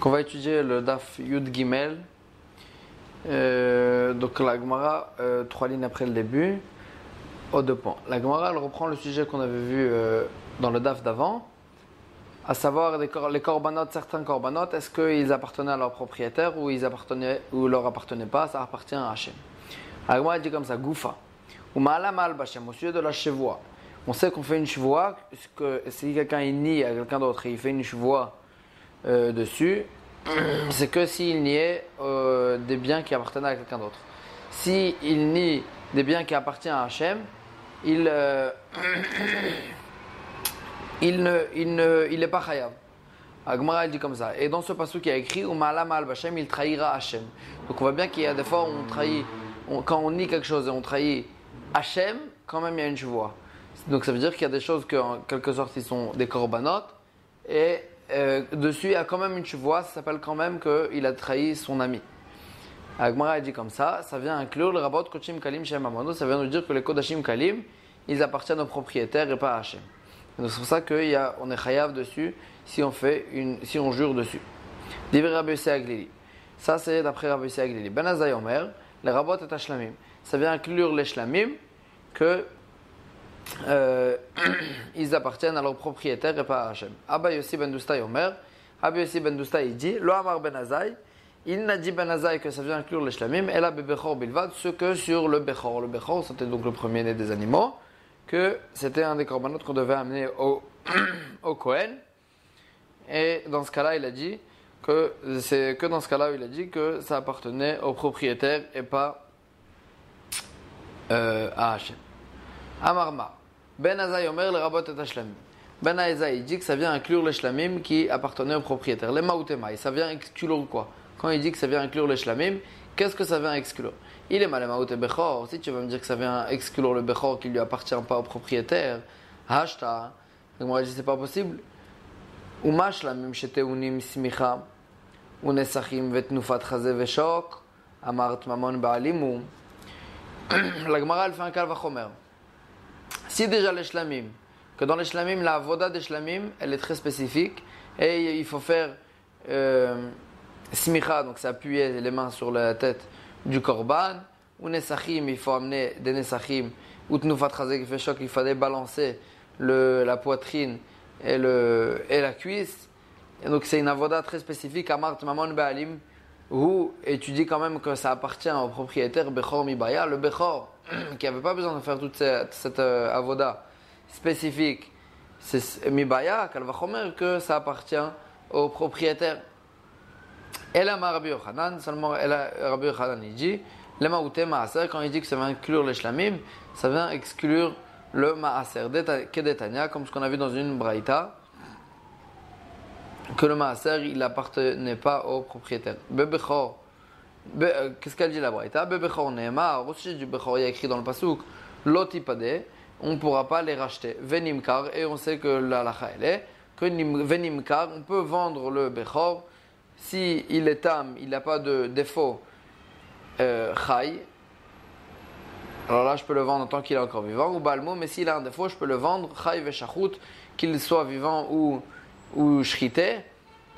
qu'on va étudier le Daf Yud Gimel. Euh, donc la Gemara, euh, trois lignes après le début, au deux points. La Gemara, elle reprend le sujet qu'on avait vu euh, dans le Daf d'avant, à savoir les, cor les corbanotes, certains corbanotes, est-ce qu'ils appartenaient à leur propriétaire ou ils appartenaient ou leur appartenaient pas, ça appartient à Hachem. La Gemara dit comme ça, Goufa, ou Ma'alam al Bachem, au sujet de la chevoie. On sait qu'on fait une chevoie, que si quelqu'un est nie à quelqu'un d'autre et il fait une chevoie euh, dessus, c'est que s'il niait euh, des biens qui appartenaient à quelqu'un d'autre. S'il nie des biens qui appartiennent à Hachem, il, euh, il ne, il ne, il n'est pas chayav. Agmara dit comme ça. Et dans ce passage qui a écrit, al Hashem, il trahira Hachem. Donc on voit bien qu'il y a des fois où on trahit, quand on nie quelque chose et on trahit Hachem, quand même il y a une chevoie. Donc ça veut dire qu'il y a des choses que, en quelque sorte, ils sont des corbanotes. Et euh, dessus, il y a quand même une chevoie, ça s'appelle quand même qu'il a trahi son ami. Agmara a dit comme ça, ça vient inclure le rabot Kochim Kalim Shem ça vient nous dire que les Kodashim Kalim, ils appartiennent aux propriétaires et pas à Hachem. C'est pour ça qu'on est chayav dessus si on, fait une, si on jure dessus. Rabbi Aglili. Ça c'est d'après Rabbi Aglili. Ben Omer, les rabot et Hashlamim. Ça vient inclure les Shlamim que euh, ils appartiennent à leur propriétaire et pas à Hachem. Abba Yossi ben Doustay Omer, Abba Yossi ben Doustay il dit, Lo Amar ben Azai, il n'a dit ben Azai que ça vient inclure les shlamim, et la Bechor Bilvad, ce que sur le Bechor. Le Bechor, c'était donc le premier-né des animaux, que c'était un des corbanotes qu'on devait amener au, au Kohen. Et dans ce cas-là, il a dit que c'est que dans ce cas-là, il a dit que ça appartenait au propriétaire et pas euh, à Hachem. Amarma. Ben Azaï Omer le rabot et Ashlamim. Ben Azaï dit que ça vient inclure les shlamim qui appartenaient au propriétaire. Les maoutemaï, ça vient exclure quoi? Quand il dit que ça vient inclure les shlamim, qu'est-ce que ça vient exclure? Il est mal maouté bechor. Si tu vas me dire que ça vient exclure le bechor qui lui appartient pas au propriétaire, hashta. Donc moi je dis c'est pas possible. Uma shlamim sheteunim smicha, unesachim vetnufat chaze veshok, amart mamon baalimu. La Gemara elle fait un calvachomer. Si déjà les shlamim, que dans les shlamim, la voda des shlamim, elle est très spécifique, et il faut faire euh, smicha, donc c'est appuyer les mains sur la tête du korban, ou nesachim, il faut amener des nesachim, ou tnufat chazek choc, il fallait balancer le, la poitrine et, le, et la cuisse. Et donc c'est une avoda très spécifique, amart mamon ba'alim, où, et tu dis quand même que ça appartient au propriétaire Bechor Mibaya, le Bechor, qui n'avait pas besoin de faire toute cette, euh, avoda spécifique, c'est Mibaya, Kalvachomer, que ça appartient au propriétaire. Et la Rabbi Yochanan, seulement Rabbi Yochanan, il dit, le Maouté Maaser, quand il dit que ça va inclure les Shlamim, ça vient exclure le Maaser, Kedetania, comme ce qu'on a vu dans une Braïta que le maaser il n'appartenait pas au propriétaire. Bebechor, qu'est-ce qu'elle dit la braïta? Bebechor neema, aussi du bechor, il y a écrit dans le pasouk, lotipade, on ne pourra pas les racheter. Venimkar, et on sait que la lacha elle est, que venimkar, on peut vendre le bechor, si il est tam, il n'a pas de défaut euh, alors là je peux le vendre en tant qu'il est encore vivant, ou balmo, mais s'il a un défaut, je peux le vendre, chai veshachut, qu'il soit vivant ou ou shrité,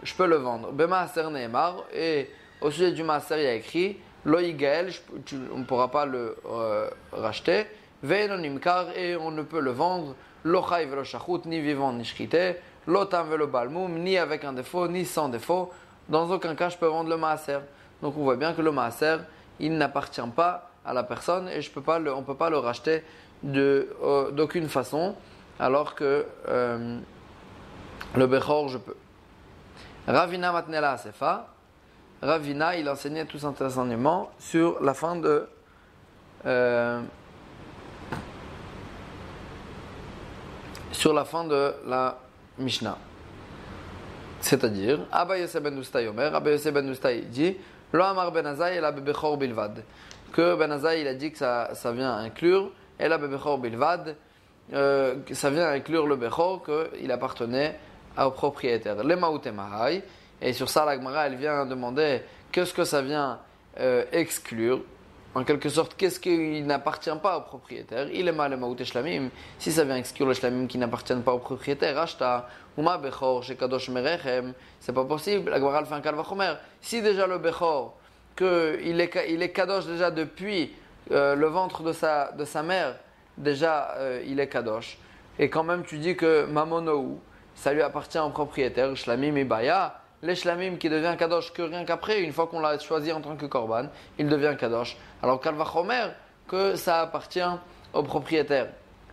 je peux le vendre. Bemaaser Neymar, et au sujet du maaser, il a écrit Loïgael, on ne pourra pas le euh, racheter. Ve'enonimkar, et on ne peut le vendre. Lochai velo ni vivant ni shrité. Lotam velo balmoum, ni avec un défaut, ni sans défaut. Dans aucun cas, je peux vendre le maaser. Donc on voit bien que le maaser, il n'appartient pas à la personne et je peux pas le, on ne peut pas le racheter euh, d'aucune façon. Alors que. Euh, le Bechor, je peux. Ravina Matnela Asefa. Ravina, il enseignait tout son enseignement sur la fin de. Euh, sur la fin de la Mishnah. C'est-à-dire, Abba Yosef ben Ustay Omer, Abba Yosef ben Ustay dit, Lo Amar ben Azai, la Bechor Bilvad. Que ben Azai, il a dit que ça, ça vient inclure, et la Bechor Bilvad, euh, ça vient inclure le Bechor, qu'il appartenait au propriétaire. Les maoutemahai. Et sur ça, la elle vient demander qu'est-ce que ça vient euh, exclure? en quelque sorte, qu'est-ce qui n'appartient pas au propriétaire? Il est mal maout shlamim. Si ça vient exclure le shlamim qui n'appartiennent pas au propriétaire, achta, uma bechor, kadosh merechem, c'est pas possible. La Gemara fait un kalvachomer. Si déjà le bechor, que il est, il est kadosh déjà depuis euh, le ventre de sa, de sa mère, déjà euh, il est kadosh. Et quand même tu dis que mamonou, ça lui appartient au propriétaire, shlamim et baya les shlamim qui devient kadosh que rien qu'après, une fois qu'on l'a choisi en tant que korban, il devient kadosh. Alors kalvachomer, que ça appartient au propriétaire.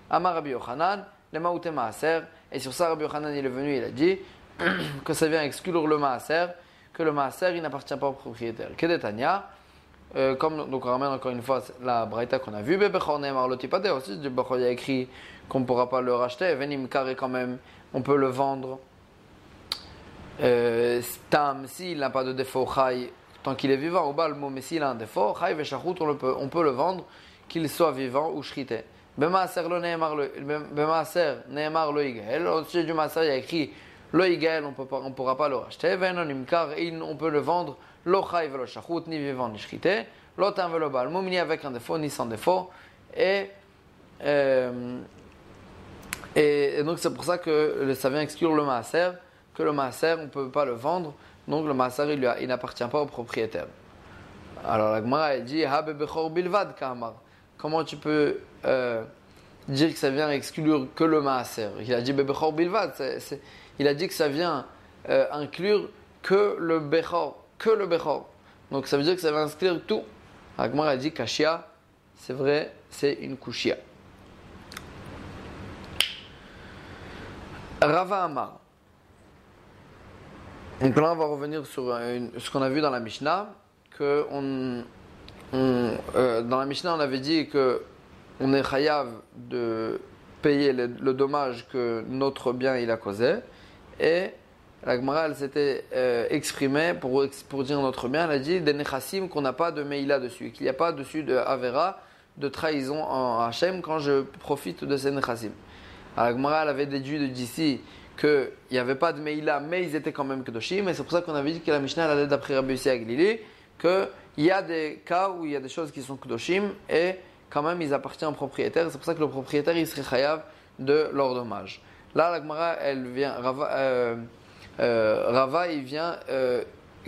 Amar Rabbi Yochanan, les maouté maaser, et sur ça Rabbi Yochanan il est venu, il a dit que ça vient exclure le maaser, que le maaser il n'appartient pas au propriétaire. Kedetania, euh, comme donc on ramène encore une fois la braïta qu'on a vue, aussi, il y a écrit qu'on ne pourra pas le racheter, Venim Kare quand même, on peut le vendre. Euh, Tam, s'il n'a pas de défaut, tant qu'il est vivant, au balmo, mais s'il a un défaut, Chai on, peut, on peut le vendre, qu'il soit vivant ou shrité. Bemaaser lo Neymar lo Igael, au-dessus du Maaser, il y a écrit lo Igael, on ne pourra pas le racheter, Venon Imkar, on peut le vendre, lo Chai ni vivant ni shrité, lo velo balmo, ni avec un défaut, ni sans défaut, et. Euh, et, donc c'est pour ça que ça vient exclure le maaser, que le maaser on ne peut pas le vendre, donc le maaser il, n'appartient pas au propriétaire. Alors la Gemara elle dit bilvad kamar. Comment tu peux euh, dire que ça vient exclure que le maaser? Il a dit bebechor bilvad, il a dit que ça vient euh, inclure que le bechor, que le bechor. Donc ça veut dire que ça vient exclure tout. La Gemara a dit kashia, c'est vrai, c'est une kushia. Rava Amar. Donc là, on va revenir sur ce qu'on a vu dans la Mishnah. Que euh, dans la Mishnah, on avait dit que on est chayav de payer le, dommage que notre bien il a causé. Et la Gemara, elle s'était euh, exprimée pour, pour dire notre bien. Elle a dit des nechassim qu'on n'a pas de meila dessus, qu'il n'y a pas dessus de avera, de trahison en Hachem quand je profite de ces nechassim. Alors, Gemara, elle avait déduit d'ici qu'il n'y avait pas de Meïla, mais ils étaient quand même Kedoshim. Et c'est pour ça qu'on avait dit que la Mishnah, allait d'après Rabbi Yossi Aglili, qu'il y a des cas où il y a des choses qui sont Kedoshim et quand même ils appartiennent au propriétaire. C'est pour ça que le propriétaire, il serait chayav de leur dommage. Là, la Gemara, elle vient, Rava, euh, euh, il vient euh,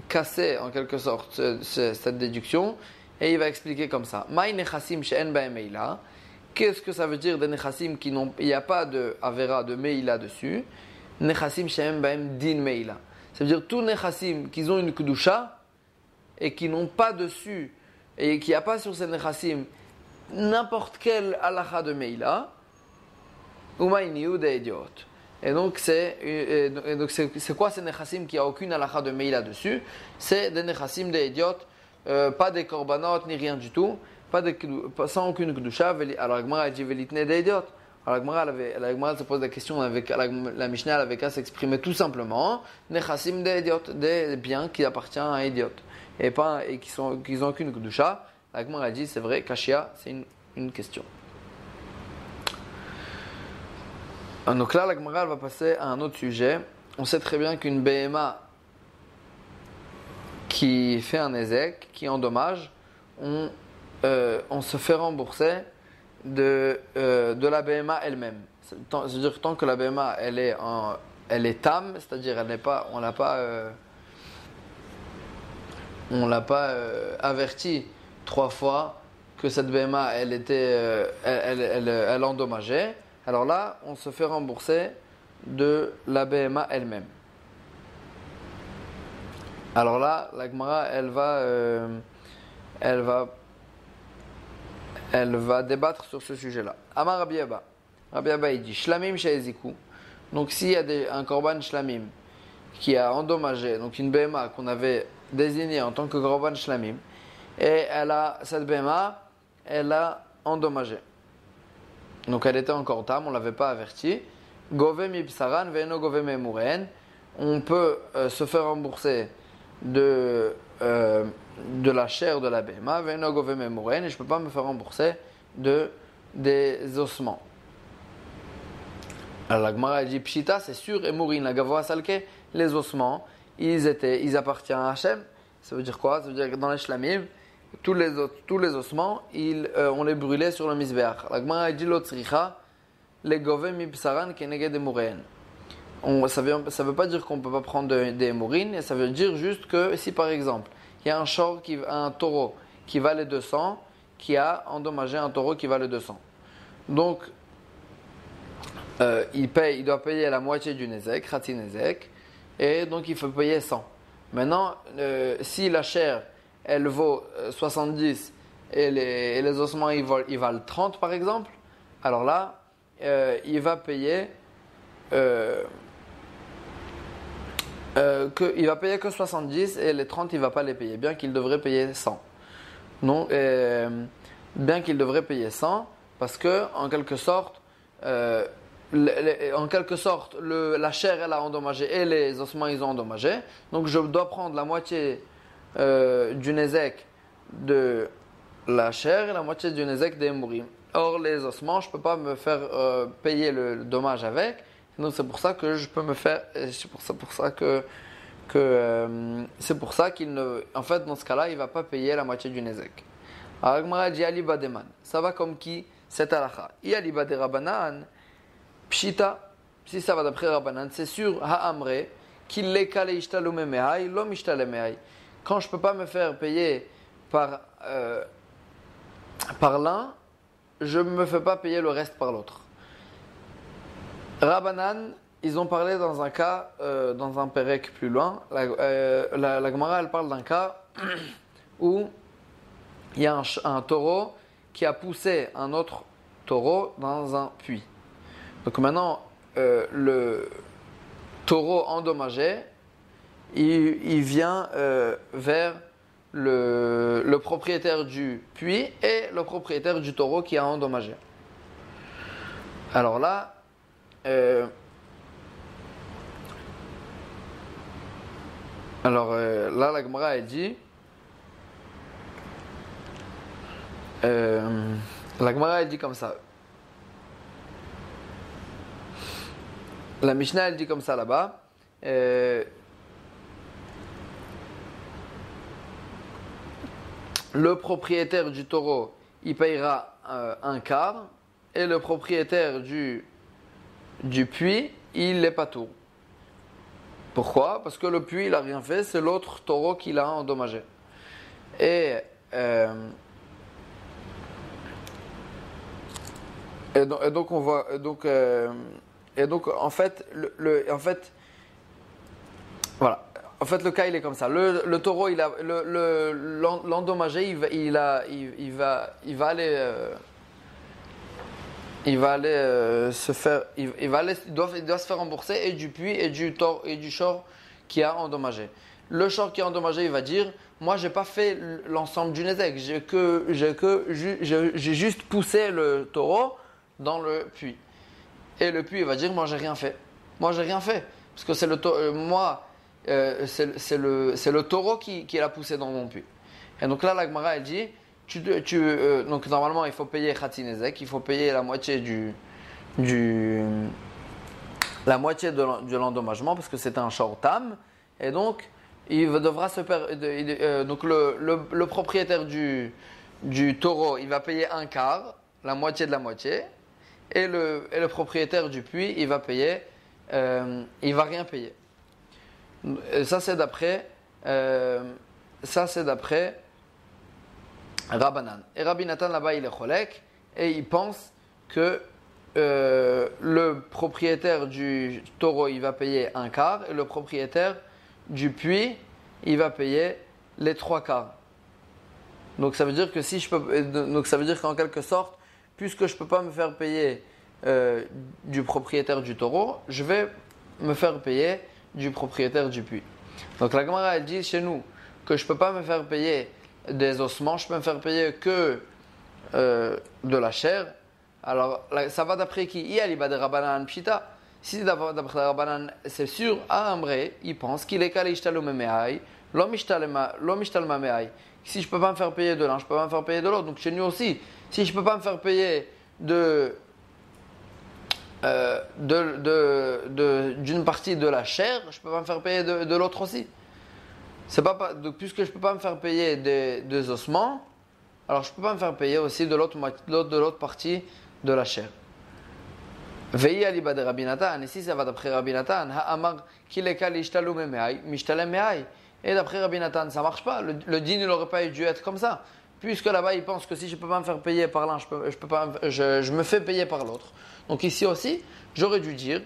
casser en quelque sorte cette déduction et il va expliquer comme ça. Qu'est-ce que ça veut dire des nechassim qui n'ont, il n'y a pas de avera, de meila dessus? Nechassim shem baem din meila. Ça veut dire tous nechassim qui ont une kudusha et qui n'ont pas dessus et qui n'y a pas sur ces nechassim n'importe quel halacha de meila, umayniu de idiot. Et donc, c'est, quoi ces nechassim qui a aucune halacha de meila dessus? C'est des nechassim des idiotes, pas des korbanot ni rien du tout pas de, sans aucune kedusha. Alors Agmara a dit velitne d'idiot. Alors la Gemara se pose la question la, la Mishnah avait qu'à s'exprimer tout simplement nechassim d'idiot, des biens qui appartiennent à un idiot et pas et qui sont qui aucune kedusha. La Gemara dit c'est vrai kashia c'est une, une question. Donc là, la Gemara va passer à un autre sujet. On sait très bien qu'une BMA qui fait un ézec, qui endommage, euh, on se fait rembourser de, euh, de la BMA elle-même. C'est-à-dire tant que la BMA elle est, en, elle est tam, c'est-à-dire elle n'est pas, on l'a pas, euh, on l'a pas averti trois fois que cette BMA elle était, elle, elle, elle, endommageait. Alors là, on se fait rembourser de la BMA elle-même. Alors là, la Gemara, elle va, elle va elle va débattre sur ce sujet-là. Amar Rabbi Abba. Il dit Shlamim Shaeziku. Donc, s'il y a un korban Shlamim qui a endommagé, donc une BMA qu'on avait désignée en tant que korban Shlamim, et elle a, cette BMA, elle a endommagé. Donc, elle était encore tam, on ne l'avait pas averti. Gove Mipsaran, Veno Gove Memuren. On peut euh, se faire rembourser de. Euh, de la chair de la BMA, et je ne peux pas me faire rembourser de, des ossements. Alors la Gemara dit Pshita, c'est sûr, et Mourin, la Gavoa Salke, les ossements, ils, étaient, ils appartiennent à Hachem. Ça veut dire quoi? Ça veut dire que dans les Shlamim, tous les, tous les ossements, ils, euh, on les brûlait sur le misbeach. La Gemara dit l'otzricha, les govem mipsaran keneged emurein. Ça ne veut, veut pas dire qu'on ne peut pas prendre des mourines, ça veut dire juste que si par exemple, il y a un, short qui, un taureau qui valait 200, qui a endommagé un taureau qui valait 200. Donc, euh, il, paye, il doit payer la moitié du nezek, et donc il faut payer 100. Maintenant, euh, si la chair, elle vaut 70 euh, et les, ossements, ils valent, 30 par exemple, alors là, il va payer... que, il va payer que 70 et les 30 il va pas les payer, bien qu'il devrait payer 100. Non, bien qu'il devrait payer 100, parce que en quelque sorte, en quelque sorte, la chair elle a endommagé et les ossements ils ont endommagé. Donc je dois prendre la moitié euh, du nezek de la chair et la moitié du nezek des mourim. Or les ossements, je ne peux pas me faire euh, payer le, dommage avec. Donc c'est pour ça que je peux me faire. C'est pour ça, que, euh, c'est pour ça qu'il ne. En fait, dans ce cas-là, il ne va pas payer la moitié du nezek. Alors dit Ali Bademan. Ça va comme qui? C'est alacha. Ali Baderabanan. Pshita, si ça va d'après Rabbanan, c'est sûr, Ha'amre, qu'il l'est calé ishtalumemehai, l'homme ishtalemehai. Quand je ne peux pas me faire payer par, euh, par l'un, je ne me fais pas payer le reste par l'autre. Rabbanan, ils ont parlé dans un cas, euh, dans un pérec plus loin. La, euh, Gemara, elle parle d'un cas où il y a un, taureau qui a poussé un autre taureau dans un puits. Donc maintenant, euh, le taureau endommagé, il, vient euh, vers le, propriétaire du puits et le propriétaire du taureau qui a endommagé. Alors là, euh, alors là, la Gemara a dit, la Gemara a dit comme ça. La Mishnah, elle dit comme ça là-bas. Euh, le propriétaire du taureau, il payera euh, un quart, et le propriétaire du, du puits, il n'est pas tout. Pourquoi? Parce que le puits, il n'a rien fait, c'est l'autre taureau qui l'a endommagé. Et, euh, donc, on voit. Et donc, en fait, le, en fait, voilà. En fait, le cas, il est comme ça. Le, taureau, il a, l'endommagé, il, va, il, a, il, va, il va aller, euh, il va aller euh, se faire, il, va doit, doit, se faire rembourser et du puits et du taureau et du short qui a endommagé. Le short qui a endommagé, il va dire, moi, j'ai pas fait l'ensemble du nezek, j'ai que, j'ai que, j'ai juste poussé le taureau dans le puits. Et le puits, il va dire Moi, j'ai rien fait. Moi, j'ai rien fait. Parce que c'est le euh, moi, euh, c'est le, le, taureau qui, qui l'a poussé dans mon puits. Et donc là, l'Agmara, elle dit euh, Donc normalement, il faut payer Khatinezek, il faut payer la moitié du. la moitié de l'endommagement parce que c'est un short tam. Et donc, il devra perdre. donc le, propriétaire du, taureau, il va payer un quart, la moitié de la moitié et le, propriétaire du puits, il va payer, euh, il va rien payer. ça c'est d'après, euh, ça c'est d'après Rabbanan. Et Rabbi Nathan là-bas il est cholek et il pense que euh, le propriétaire du taureau il va payer un quart et le propriétaire du puits il va payer les trois quarts. Donc ça veut dire que si je peux, donc ça veut dire qu'en quelque sorte puisque je peux pas me faire payer euh, du propriétaire du taureau, je vais me faire payer du propriétaire du puits. Donc la Gemara elle dit chez nous que je peux pas me faire payer des ossements, je peux me faire payer que euh, de la chair. Alors ça va d'après qui? Il y a Rabbanan Pshita. Si d'après Rabbanan, c'est sûr, à Ambre, il pense qu'il est calé l'homme Si je peux pas me faire payer de l'un, je peux pas me faire payer de l'autre. Donc chez nous aussi, si je peux pas me faire payer de, euh, de, d'une partie de la chair, je peux pas me faire payer de, l'autre aussi. C'est pas, donc, puisque je peux pas me faire payer des, des ossements, alors je peux pas me faire payer aussi de l'autre de l'autre partie de la chair. Veille aliba de Rabinatan, et si ça va d'après Rabinatan, ha'amar kileka lishtalu me'ai, mishtalem me'ai. Et d'après Rabinatan, ça marche pas. Le, le din n'aurait pas dû être comme ça. Puisque là-bas, il pense que si je peux pas me faire payer par l'un, je, peux, je, peux pas, je, je me fais payer par l'autre. Donc ici aussi, j'aurais dû dire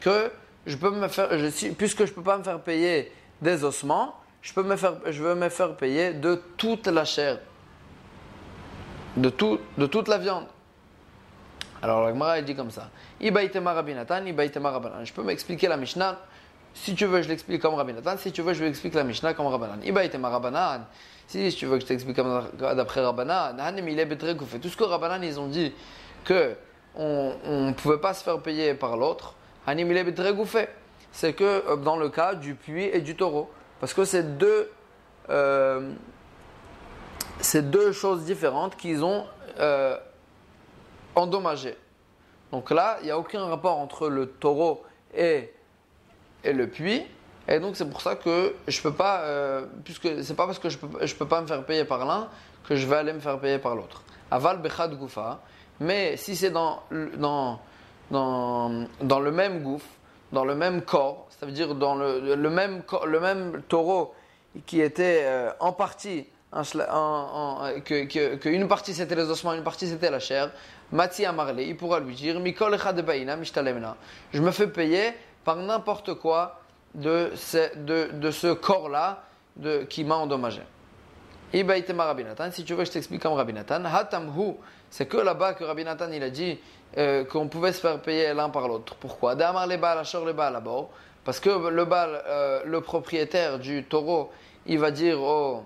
que je peux me faire, je, puisque je peux pas me faire payer des ossements, je, peux me faire, je veux me faire payer de toute la chair, de, tout, de toute la viande. Alors la Gemara, dit comme ça. Je peux m'expliquer la Mishnah. Si tu veux, je l'explique comme Rabbi Si tu veux, je vais expliquer la Mishnah comme Rabbanan. Si tu veux que je t'explique d'après Rabbanan, tout ce que Rabbanan, ils ont dit que on ne pouvait pas se faire payer par l'autre, c'est que euh, dans le cas du puits et du taureau. Parce que c'est deux, euh, deux choses différentes qu'ils ont euh, endommagées. Donc là, il n'y a aucun rapport entre le taureau et, et le puits. Et donc c'est pour ça que je peux pas, euh, puisque c'est pas parce que je peux, je peux pas me faire payer par l'un que je vais aller me faire payer par l'autre. Aval bechad goufa. Mais si c'est dans, dans, dans, dans, le même gouffre, dans le même corps, ça veut dire dans le, même, le même taureau qui était euh, en partie, en, en, que, que, partie c'était les ossements, une partie c'était la chair, Mati Amarle, il pourra lui dire Je me fais payer par n'importe quoi de ce, de, ce corps-là qui m'a endommagé. Si tu veux, je t'explique comme Rabinatan. Hatamhu, c'est que là-bas que Rabinatan il a dit euh, qu'on pouvait se faire payer l'un par l'autre. Pourquoi? Damar les balles, les balles Parce que le bal, euh, le propriétaire du taureau, il va dire au.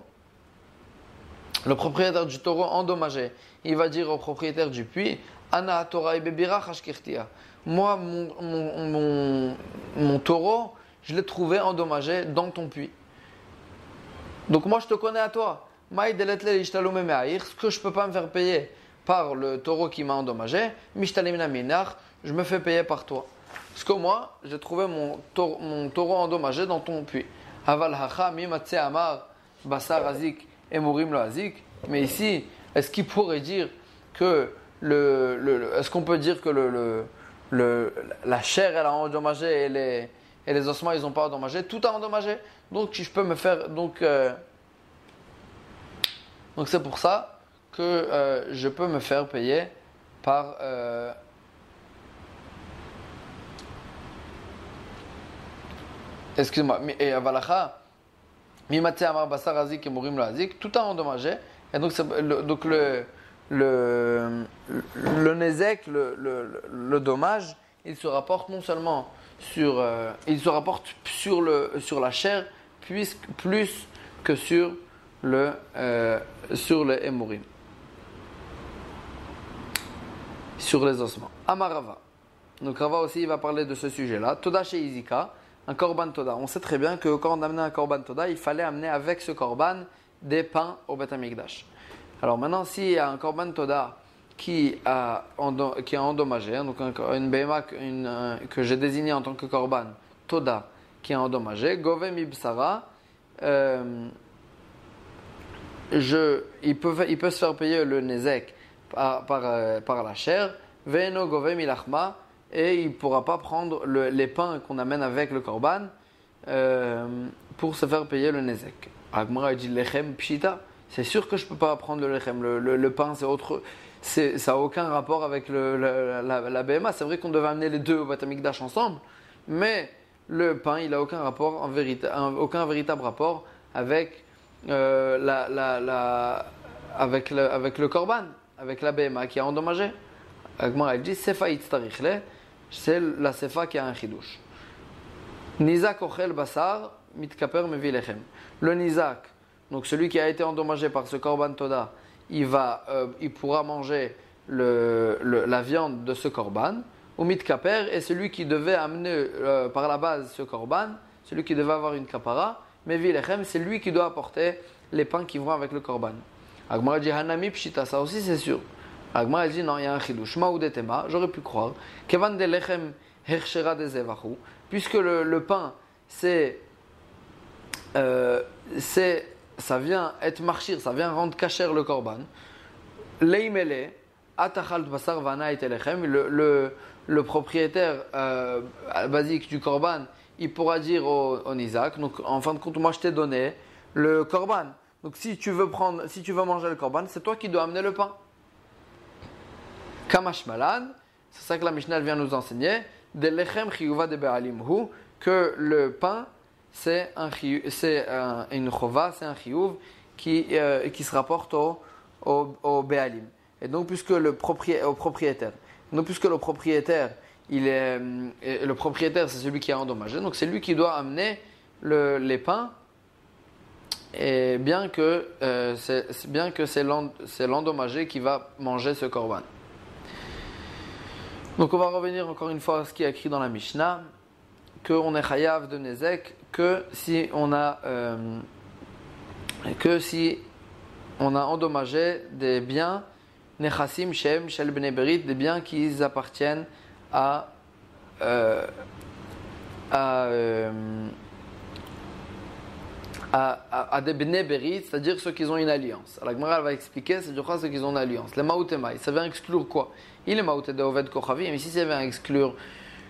Le propriétaire du taureau endommagé, il va dire au propriétaire du puits Ana Torah Moi, mon, mon, mon, mon taureau, je l'ai trouvé endommagé dans ton puits. Donc moi, je te connais à toi. Ce que je peux pas me faire payer par le taureau qui m'a endommagé, je me fais payer par toi. Parce que moi, j'ai trouvé mon taureau, endommagé dans ton puits. Amar. Mais ici, est-ce qu'il pourrait dire que le, est-ce qu'on peut dire que le, la chair elle a endommagé et les, et les ossements ils n'ont pas endommagé, tout a endommagé. Donc je peux me faire donc euh, donc c'est pour ça que euh, je peux me faire payer par euh, excuse-moi et avalacha mimate amar basar azik et murim azik tout a endommagé. Et donc le, donc le le le nezek le, le, le, dommage il se rapporte non seulement sur euh, il se rapporte sur le sur la chair plus plus que sur le, euh, sur les hémorrhoïdes, sur les ossements. Amarava. Donc Rava aussi va parler de ce sujet-là. Toda chez Izika, un korban toda. On sait très bien que quand on amenait un korban toda, il fallait amener avec ce korban des pains au Beth. Alors maintenant, s'il y a un korban toda qui, a, qui est endommagé, hein, donc une béma que j'ai désigné en tant que korban toda qui est endommagé, govem ibsara, euh, je, il, peut, il peut se faire payer le nezek euh, par la chair, veno et il ne pourra pas prendre le, les pains qu'on amène avec le korban euh, pour se faire payer le nezek. Agmara dit lechem pshita. C'est sûr que je ne peux pas prendre le lechem. Le, pain, c'est autre. ça n'a aucun rapport avec la, la, BMA. C'est vrai qu'on devait amener les deux au Batamikdash ensemble, mais le pain, il n'a aucun rapport, en vérité, aucun véritable rapport avec euh, avec, avec le korban, avec la BMA qui a endommagé. Elle dit Sefa c'est la Sefa qui a un chidouche. Nizak ochel basar mitkaper mevilechem. Le Nizak, donc celui qui a été endommagé par ce korban toda, il, va, euh, il pourra manger la viande de ce korban. Ou mitkaper est celui qui devait amener euh, par la base ce korban, celui qui devait avoir une kapara mais Vilechem, c'est lui qui doit apporter les pains qui vont avec le korban. Agmara dit Hanami Pshita, ça aussi c'est sûr. Agmara dit non, il y a un chidouche. Maoudetema, j'aurais pu croire. Kevan de Lechem Hershera de Zevahu, puisque le, le pain c'est euh, c'est, ça vient être marchir, ça vient rendre cacher le korban. Leimele, atachal basar vana et le, le, le propriétaire euh, basique du korban, il pourra dire au, au Isaac, donc en fin de compte, moi je t'ai donné le korban. Donc si tu veux prendre, si tu veux manger le korban, c'est toi qui dois amener le pain. Kamash malad, c'est ça que la Mishnah vient nous enseigner, de lechem de que le pain c'est un, c'est une chova, c'est un chiyuv qui, euh, qui se rapporte au, au, be'alim. Et donc puisque le propriétaire, au puisque le propriétaire, il est, euh, le propriétaire c'est celui qui a endommagé, donc c'est lui qui doit amener le, les pains et bien que euh, c'est l'endommagé qui va manger ce korban. Donc on va revenir encore une fois à ce qui est écrit dans la Mishnah, qu'on est chayav de Nezek, que si on a euh, que si on a endommagé des biens Nechassim Shem Shel des biens qui appartiennent à, euh, à à, des Bnei c'est-à-dire ceux qui ont une alliance. La va expliquer, c'est du ceux qui ont une alliance. Les Maoutemai, ça vient exclure quoi? Il est Maouté de Oved Kochavi, mais si ça vient exclure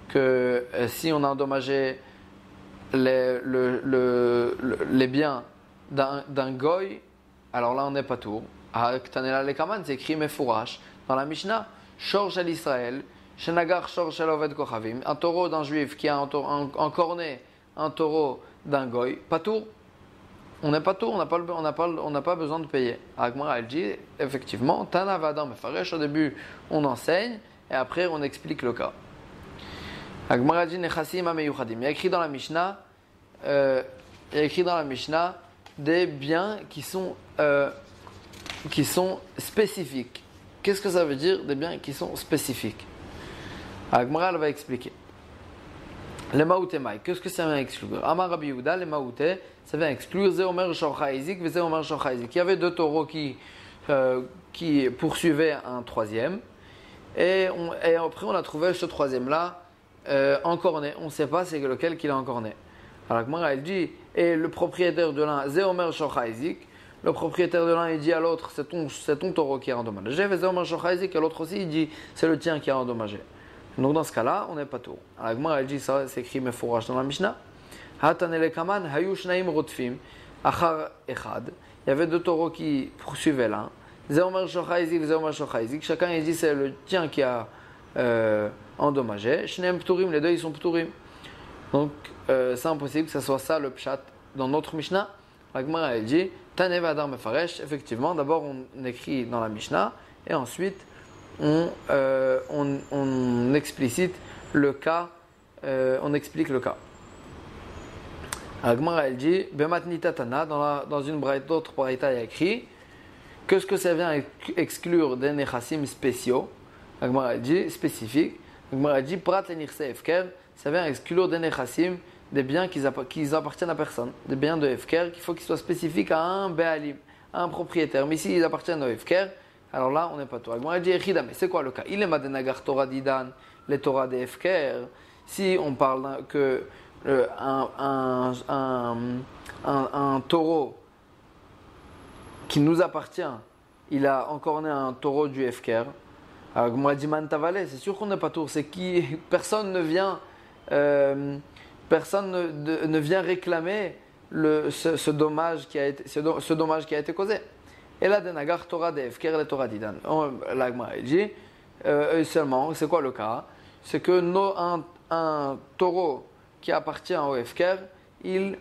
que euh, si on a endommagé les, le, les biens d'un goy, alors là on n'est pas tout. À Ktanela Lekaman, c'est écrit Mefourash dans la Mishnah, Shor Shel Israël, Shenagar Oved Kochavim, un taureau d'un juif qui a cornet, un taureau d'un goy, pas tout on n'a pas tout, on n'a pas, pas, on pas besoin de payer. Agmara, elle dit, effectivement, Tana Vadam Mefaresh, au début, on enseigne, et après, on explique le cas. Agmara dit, Nechassim Ameyuchadim. Il y a écrit dans la Mishnah, euh, il écrit dans la Mishnah des biens qui sont, euh, qui sont spécifiques. Qu'est-ce que ça veut dire, des biens qui sont spécifiques? Agmara, elle va expliquer. Les maoutemai, qu'est-ce que ça vient exclure? Amar Rabbi Yehuda, les maouté, ça vient exclure Zéomer Shochaizik, Zéomer Shochaizik. Il y avait deux taureaux qui, euh, qui poursuivaient un troisième. Et, on, après, on a trouvé ce troisième-là euh, encorné. On ne sait pas c'est lequel qu'il a encorné. Alors, Gmara, elle dit, et le propriétaire de l'un, Zéomer Shochaizik, le propriétaire de l'un, il dit à l'autre, c'est ton, ton taureau qui a endommagé. Zéomer Shochaizik, et l'autre aussi, il dit, c'est le tien qui a endommagé. Donc dans ce cas-là, on n'est pas tout. Alors elle dit ça, c'est écrit mais fourrage dans la Mishnah. Il y avait deux taureaux qui poursuivaient l'un. Chacun il dit c'est le tien qui a euh, endommagé. Les deux ils sont pturim. Donc euh, c'est impossible que ce soit ça le pshat dans notre Mishnah. La elle dit. Effectivement, d'abord on écrit dans la Mishnah et ensuite euh, on, explicite le cas, euh, on explique le cas. Agmar elle dit, dans, dans une autre braïta, il y a écrit, qu'est-ce que ça vient exclure des nechassim spéciaux Agmar elle dit, spécifique. Agmar elle dit, Prat ça vient exclure des nechassim, des biens qui, appartiennent à personne, des biens de efker, qu'il faut qu'ils soient spécifiques à un be'alim, à un propriétaire. Mais s'ils appartiennent au efker, alors là, on n'est pas toi. Moi, dit mais c'est quoi le cas? Il est Madenagar Torah Didan, les Torah des Efker. Si on parle que euh, un, un, taureau qui nous appartient, il a encore né un taureau du Efker. Alors, moi, dit Mantavale, c'est sûr qu'on n'est pas tour. C'est qui? Personne ne vient, euh, personne ne, vient réclamer ce dommage qui a été causé. Et là, Nagar Torah de Efker le Torah Didan. L'Agma dit euh, seulement, c'est quoi le cas? C'est que un, taureau qui appartient au Efker, il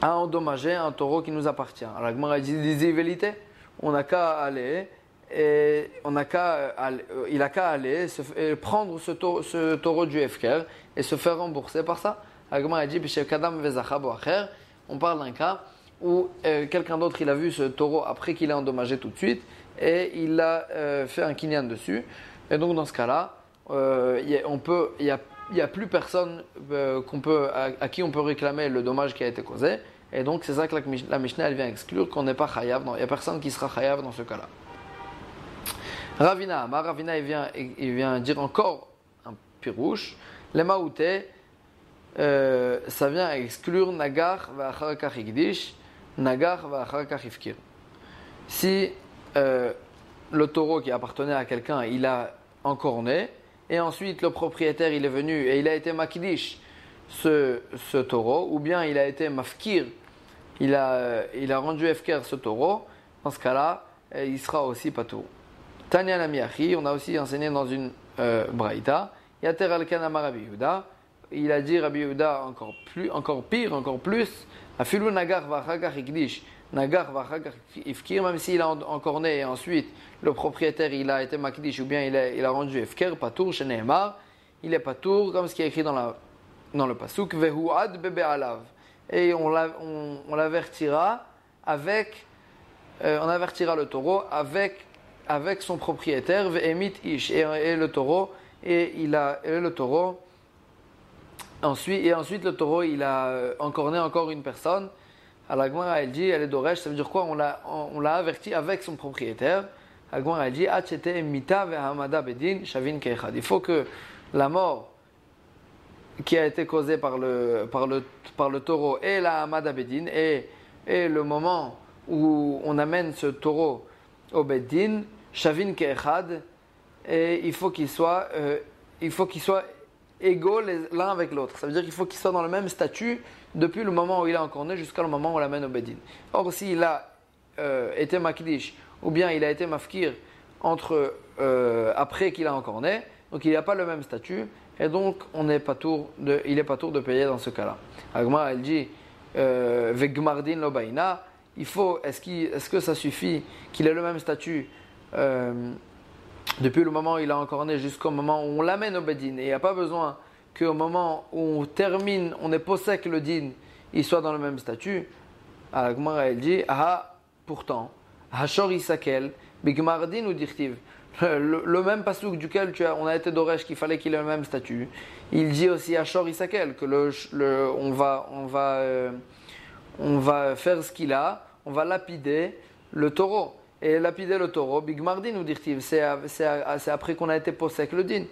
a endommagé un taureau qui nous appartient. L'Agma dit des vérités. On n'a qu'à aller et on a qu'à, il a qu'à aller prendre ce taureau, du Efker et se faire rembourser par ça. L'Agma dit, on parle d'un cas où euh, quelqu'un d'autre il a vu ce taureau après qu'il a endommagé tout de suite et il a euh, fait un kinyan dessus. Et donc dans ce cas-là, euh, il n'y a, plus personne peut, à, qui on peut réclamer le dommage qui a été causé. Et donc c'est ça que la, Mishnah elle vient exclure qu'on n'est pas chayav. Il n'y a personne qui sera chayav dans ce cas-là. Ravina, ma Ravina il vient, il vient dire encore un pirouche. Les maoutés, euh, ça vient exclure Nagar va Nagar va. Si euh, le taureau qui appartenait à quelqu'un, il a encorné, et ensuite le propriétaire il est venu et il a été makidish ce, ce taureau, ou bien il a été mafkir, il a, il a rendu efker ce taureau, dans ce cas-là, euh, il sera aussi patou. Tanya Namiachi, on a aussi enseigné dans une euh, braïta, Yater al Rabbi il a dit Rabbi encore, plus, encore pire, encore plus, Afilu Nagar Vachagach Ikdish, Nagar Vachagach Ifkir, même s'il a encore né et ensuite le propriétaire il a été makdish ou bien il a, il a rendu Ifker, Patour, chez il est Patour, comme ce qui est écrit dans, la, dans le Pasuk, Vehuad Bebe Alav. Et on l'avertira avec, euh, on avertira le taureau avec avec son propriétaire, Emit Ish, et, le taureau, et il a et le taureau. Ensuite, et ensuite, le taureau, il a euh, encorné encore une personne. À la Gemara, elle dit, elle est d'Oresh, ça veut dire quoi? On l'a, averti avec son propriétaire. La Gemara, elle dit, Bedin Shavin. Il faut que la mort qui a été causée par le, par le, par le taureau et la Hamada Bedin, et, et le moment où on amène ce taureau au Bedin, Shavin Ke'echad, et il faut qu'ils soient, euh, il faut qu'ils soient égaux l'un avec l'autre. Ça veut dire qu'il faut qu'ils soient dans le même statut depuis le moment où il est encore né jusqu'à le moment où on l'amène au Bedin. Or, s'il a euh, été Makdish ou bien il a été Mafkir entre, euh, après qu'il a encore né, donc il n'a pas le même statut, et donc on n'est pas tour il n'est pas tour de payer dans ce cas-là. Agma, elle dit Vegmardin Lobaina, il faut, est-ce, que ça suffit qu'il ait le même statut euh, depuis le moment où il a encore né jusqu'au moment où on l'amène au Bedin. Et il n'y a pas besoin qu'au moment où on termine, on est possèque le din, il soit dans le même statut. Alors, elle dit Ah, pourtant, Hashor Isakel, Bigmardin ou Dirtiv. Le, même pasouk duquel tu as, on a été d'Oresh qu'il fallait qu'il ait le même statut. Il dit aussi Hashor Isakel que le, on, va, on, va, euh, on va faire ce qu'il a, on va lapider le taureau et lapider le taureau, Big Mardin ou dirtiv, c'est après qu'on a été posé avec le din.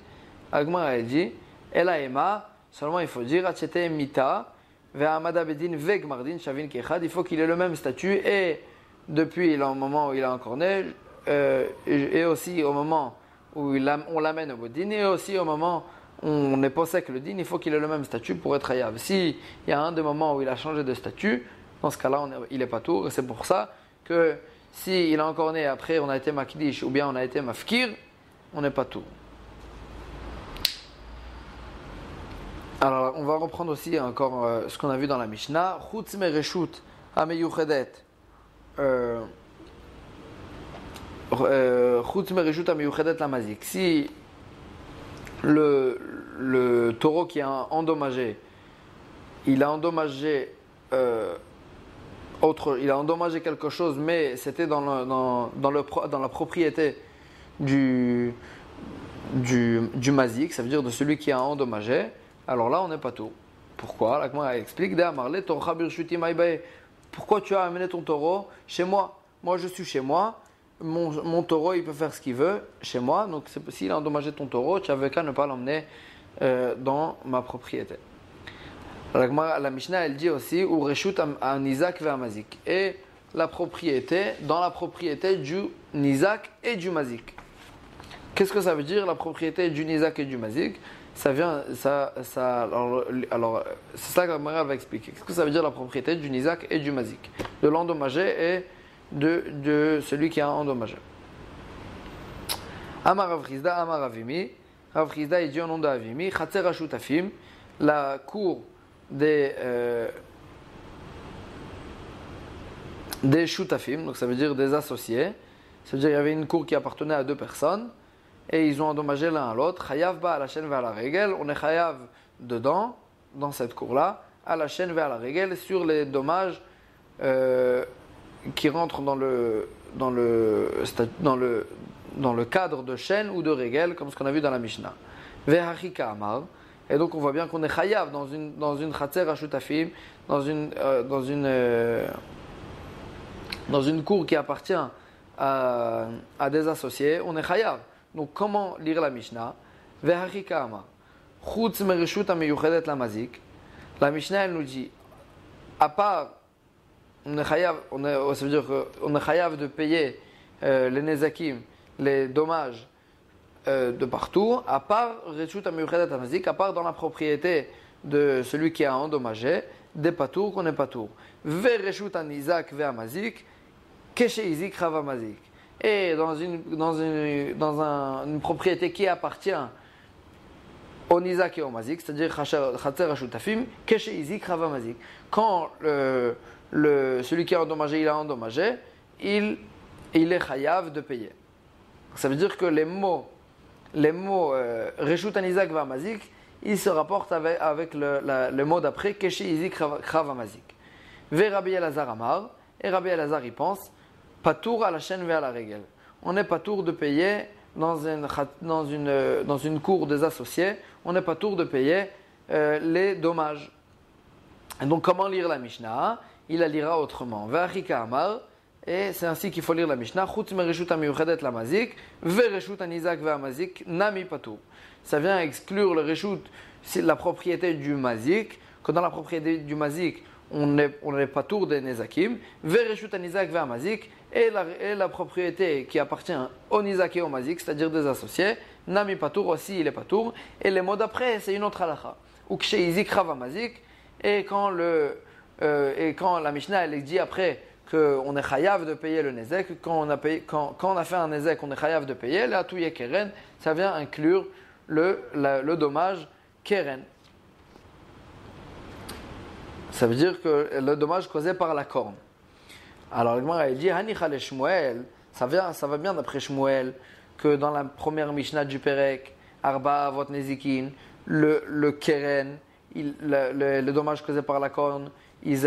Agmar a dit, Ela Ema, seulement il faut dire, Mita, Bedin Veg Mardin, Shavin Kechad, il faut qu'il ait le même statut, et depuis le moment où il est encore né, et aussi au moment où on l'amène au Bedin, et aussi au moment où on est posé avec le din, il faut qu'il ait le même statut pour être ayav. Si il y a un des moments où il a changé de statut, dans ce cas-là, il n'est pas tout, c'est pour ça que si il a encore né après, on a été makdish ou bien on a été mafkir, on n'est pas tout. Alors, on va reprendre aussi encore euh, ce qu'on a vu dans la Mishnah. Chutz mereshut ameyuchedet. Euh, euh, chutz mereshut ameyuchedet la mazik. Si le, le taureau qui a endommagé, il a endommagé autre, il a endommagé quelque chose, mais c'était dans, la propriété du, du, du mazik, ça veut dire de celui qui a endommagé, alors là on n'est pas tout. Pourquoi? La explique? Pourquoi tu as amené ton taureau chez moi? Moi je suis chez moi, mon, mon, taureau il peut faire ce qu'il veut chez moi, donc s'il a endommagé ton taureau, tu avais qu'à ne pas l'emmener euh, dans ma propriété. La Mishnah, elle dit aussi, un Isaac vers Mazik. Et la propriété, dans la propriété du Nizak et du Mazik. Qu'est-ce que ça veut dire, la propriété du Nizak et du Mazik? Ça vient, ça, ça, alors, c'est ça que la va expliquer. Qu'est-ce que ça veut dire, la propriété du Nizak et du Mazik? De l'endommagé et de, de celui qui a endommagé. Amar Avrizda, Amar Avimi. Avrizda, il dit au nom d'Avimi, Chatzer la cour des, euh, des donc ça veut dire des associés. Ça veut dire qu'il y avait une cour qui appartenait à deux personnes et ils ont endommagé l'un à l'autre. Chayav à la chaîne vers la. On est chayav dedans, dans cette cour-là, à la chaîne vers la règle, sur les dommages euh, qui rentrent dans le, dans, le, dans, le, dans le cadre de chaîne ou de règle, comme ce qu'on a vu dans la Mishnah. Vehachika amar. Et donc on voit bien qu'on est chayav dans une dans une à shutafim, dans une euh, dans une euh, dans une cour qui appartient à, des associés, on est chayav. Donc comment lire la Mishnah? La Mishnah, elle nous dit, à part, on est chayav, on est, ça veut dire qu'on est chayav de payer euh, les nezakim, les dommages euh, de partout, à part à part dans la propriété de celui qui a endommagé, des patours qu'on est patour. Et dans une, dans une, dans un, une propriété qui appartient au Nizak et au Mazik, c'est-à-dire. Quand le, le, celui qui a endommagé, il a endommagé, il, il est chayav de payer. Ça veut dire que les mots, les mots euh, Reshut Anizak Mazik, ils se rapportent avec, le, mot d'après, Keshe Izik Mazik. Ve Rabbi Elazar Amar, et Rabbi Elazar y pense, Patour à la chaîne vers la règle. On n'est pas tour de payer dans une, dans une, dans une cour des associés, on n'est pas tour de payer euh, les dommages. Et donc, comment lire la Mishnah? Il la lira autrement. Et c'est ainsi qu'il faut lire la Mishnah. Ça vient exclure le reshut, la propriété du mazik, que dans la propriété du mazik, on n'est pas tour des nezakim, et la, propriété qui appartient au Nizak et au Mazik, c'est-à-dire des associés, Nami Patour aussi, il est Patour. Et les mots d'après, c'est une autre halakha. Ou Mazik. Et quand, le, euh, et quand la Mishnah elle dit après qu'on est chayav de payer le Nezek, quand on a, fait un Nezek, on est chayav de payer, la Touye Keren, ça vient inclure le, dommage Keren. Ça veut dire que le dommage causé par la corne. Alors le Gemara dit Shmuel, ça, vient, ça va bien d'après Shmuel que dans la première Mishnah du Perek, Arba Avot Nezikin, le, Keren, il, le, dommage causé par la corne, ils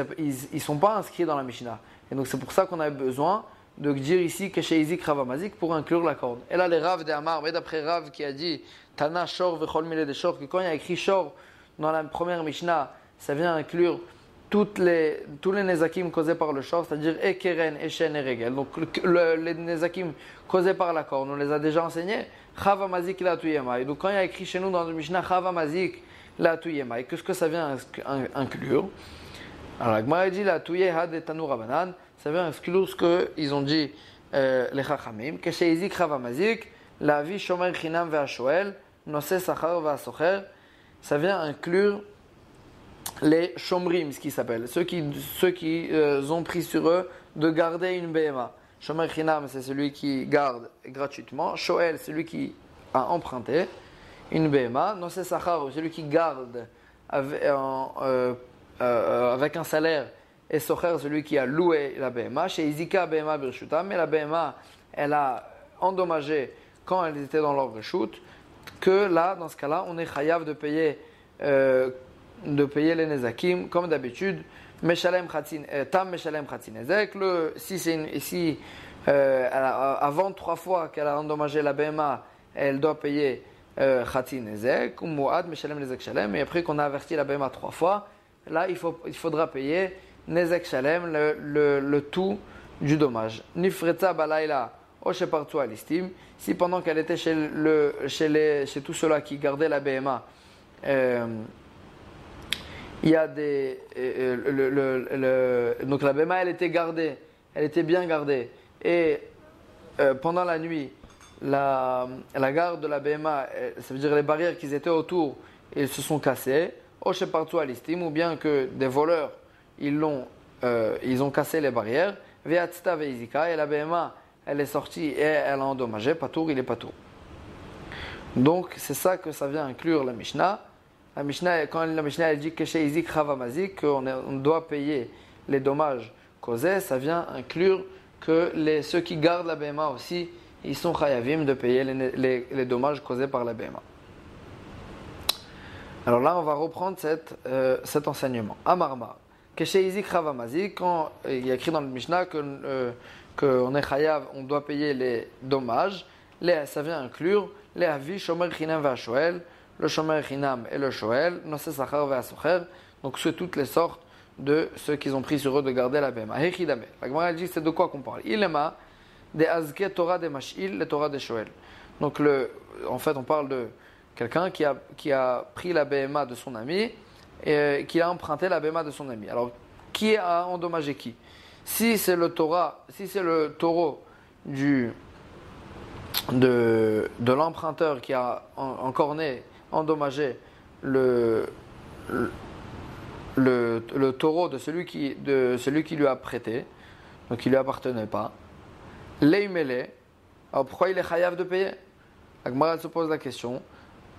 ne sont pas inscrits dans la Mishnah. Et donc c'est pour ça qu'on a besoin de dire ici que chez Izik Ravamazik pour inclure la corne. Et là, les Rav de Amar, mais d'après Rav qui a dit Tana Shor Vechol Mile de Shor, que quand il y a écrit Shor dans la première Mishnah, ça vient inclure toutes les, tous les nezakim causés par le shor, c'est-à-dire ekeren, eshen et regel. Donc les nezakim causés par la corne, on les a déjà enseignés. Chava mazik la tuyemai. Donc quand il y a écrit chez nous dans le Mishnah Chava mazik la tuyemai, qu'est-ce que ça vient inclure? Alors la Gemara dit la tuye had et tanur rabanan, ça vient inclure ce qu'ils ont dit euh, les chachamim, que chez Izik Chava mazik, la vie shomer chinam ve'ashoel, nosé sachar ve'asocher, ça vient inclure les shomrim, ce qui s'appelle, ceux qui, ceux qui euh, ont pris sur eux de garder une BMA. Shomer Chinam, c'est celui qui garde gratuitement. Shoel, celui qui a emprunté une BMA. Nosé Sachar, celui qui garde avec, euh, avec un salaire. Et Socher, celui qui a loué la BMA. Chez Izika, BMA Birshuta, mais la BMA, elle a endommagé quand elle était dans leur shoot, que là, dans ce cas-là, on est chayav de payer de payer les nezakim, comme d'habitude, meshalem euh, tam meshalem nezek. Si c'est si euh, avant trois fois qu'elle a endommagé la BMA, elle doit payer euh, nezek, ou muad meshalem nezek shalem. Et après qu'on a averti la BMA trois fois, là il, faut, il faudra payer nezek shalem, le, le, le tout du dommage. Nifretza balayla partout à l'estime. Si pendant qu'elle était chez, le, chez, les, chez tous ceux-là qui gardaient la BMA, euh, il y a des. Euh, euh, le, donc la BMA, elle était gardée, elle était bien gardée. Et euh, pendant la nuit, la, la garde de la BMA, ça veut dire les barrières qui étaient autour, elles se sont cassées, ou bien que des voleurs, ils, ils ont cassé les barrières, et la BMA, elle est sortie et elle a endommagé, Patour, il est Patour. Donc c'est ça que ça vient inclure la Mishnah. La Mishnah, quand la Mishnah dit que chez Izik qu'on on doit payer les dommages causés, ça vient inclure que ceux qui gardent la BMA aussi, ils sont chayavim de payer les, les, dommages causés par la BMA. Alors là, on va reprendre cette, euh, cet enseignement. Amarma, que quand il y a écrit dans le Mishnah que euh, qu'on est chayav, on doit payer les dommages, les, ça vient inclure les avis shomer chinam v'ashoel, le Shomer Chinam et le Shoel, Nosé Sachar Ve'asocher, donc c'est toutes les sortes de ceux qui ont pris sur eux de garder la Bema. Hechidame. La Gemara dit c'est de quoi qu'on parle? Ilema, des Azke Torah des Mashil, les Torah des Shoel. Donc le, en fait on parle de quelqu'un qui a, qui a pris la BMA de son ami et qu'il a emprunté la béma de son ami. Alors, qui a endommagé qui? Si c'est le Torah, si c'est le taureau du, de, de l'emprunteur qui a encorné, endommagé le, le, le, taureau de celui, qui, de celui qui lui a prêté, donc qui lui appartenait pas, Leimele, alors pourquoi il est chayav de payer? Agmara se pose la question,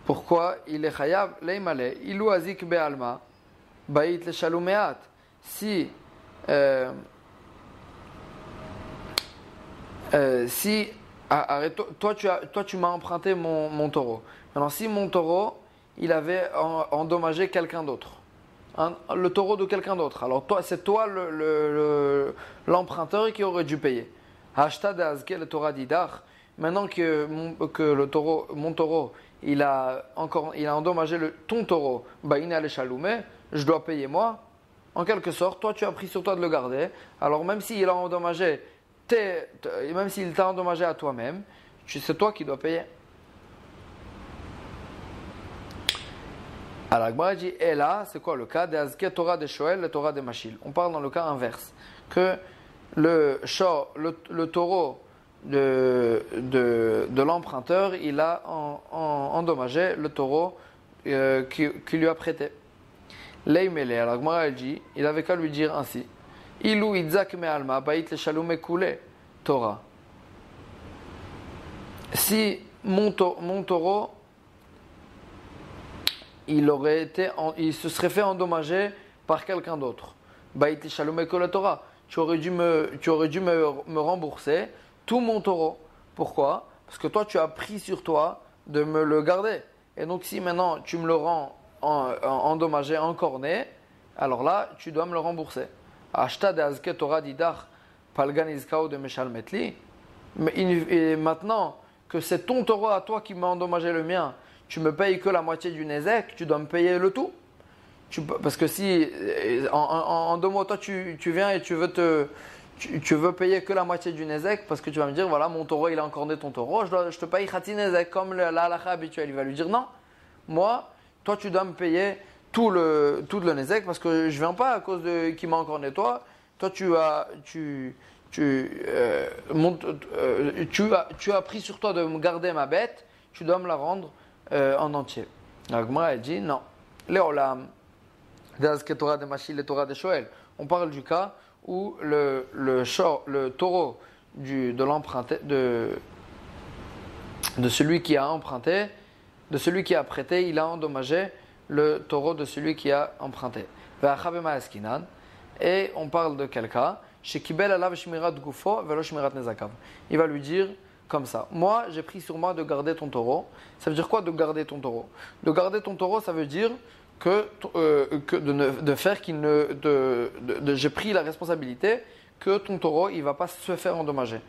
pourquoi il est chayav Leimale, ilou azik be'alma, ba'it le shalumeat. Si, euh, euh, si, ah, arrête, toi, tu, as, toi tu m'as emprunté mon, mon taureau. Maintenant, si mon taureau, il avait endommagé quelqu'un d'autre, le taureau de quelqu'un d'autre, alors toi, c'est toi l'emprunteur le, qui aurait dû payer. Hashtag le Torah d'Idar, maintenant que, que le taureau, mon taureau, il a, encore, il a endommagé le, ton taureau, il est chaloumé, je dois payer moi. En quelque sorte, toi, tu as pris sur toi de le garder. Alors, même s'il a endommagé, même s'il t'a endommagé à toi-même, c'est toi qui dois payer. Alors, Agmara dit, et là, c'est quoi le cas de Torah de Shoel, le Torah de Machil? On parle dans le cas inverse. Que le, le, taureau de, de, l'emprunteur, il a endommagé le taureau euh, qui, lui a prêté. Leimele, alors Gmara dit, il avait qu'à lui dire ainsi. Ilou itzak me alma, bait le kule, Torah. Si mon, taureau, il aurait été, il se serait fait endommager par quelqu'un d'autre. Bait le kule, Torah tu aurais dû me, tu aurais dû me, rembourser tout mon taureau. Pourquoi? Parce que toi, tu as pris sur toi de me le garder. Et donc, si maintenant tu me le rends endommagé, encorné, alors là, tu dois me le rembourser. Ashta de Azke Torah Didar Palganizkao de Meshal Metli. Et maintenant que c'est ton taureau à toi qui m'a endommagé le mien, tu me payes que la moitié du Nezek, tu dois me payer le tout parce que si, euh, en, deux mots, toi tu, viens et tu veux, te, tu, veux payer que la moitié du Nezek parce que tu vas me dire, voilà, mon taureau il a encore né ton taureau, je, je te paye Khati Nezek comme la habituelle. Il va lui dire, non, moi, toi tu dois me payer tout le, tout le Nezek parce que je viens pas à cause de qui m'a encore né toi. Toi tu as, tu, tu, euh, euh, tu, as, tu as pris sur toi de me garder ma bête, tu dois me la rendre en entier. Moi, elle dit, non, Léolam. Torah de Torah de Shoel. On parle du cas où le, le, le taureau du, de, de, de celui qui a emprunté, de celui qui a prêté, il a endommagé le taureau de celui qui a emprunté. Et on parle de quel cas Il va lui dire comme ça. Moi, j'ai pris sur moi de garder ton taureau. Ça veut dire quoi de garder ton taureau? De garder ton taureau, ça veut dire que, euh, de, faire qu'il ne. J'ai pris la responsabilité que ton taureau, il va pas se faire endommager.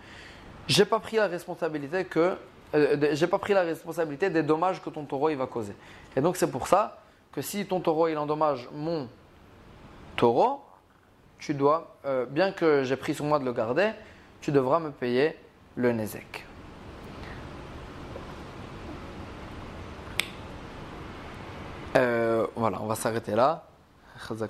J'ai pas pris la responsabilité que. Euh, j'ai pas pris la responsabilité des dommages que ton taureau il va causer. Et donc c'est pour ça que si ton taureau il endommage mon taureau, tu dois, euh, bien que j'ai pris sur moi de le garder, tu devras me payer le Nezek. Euh, voilà, on va s'arrêter là.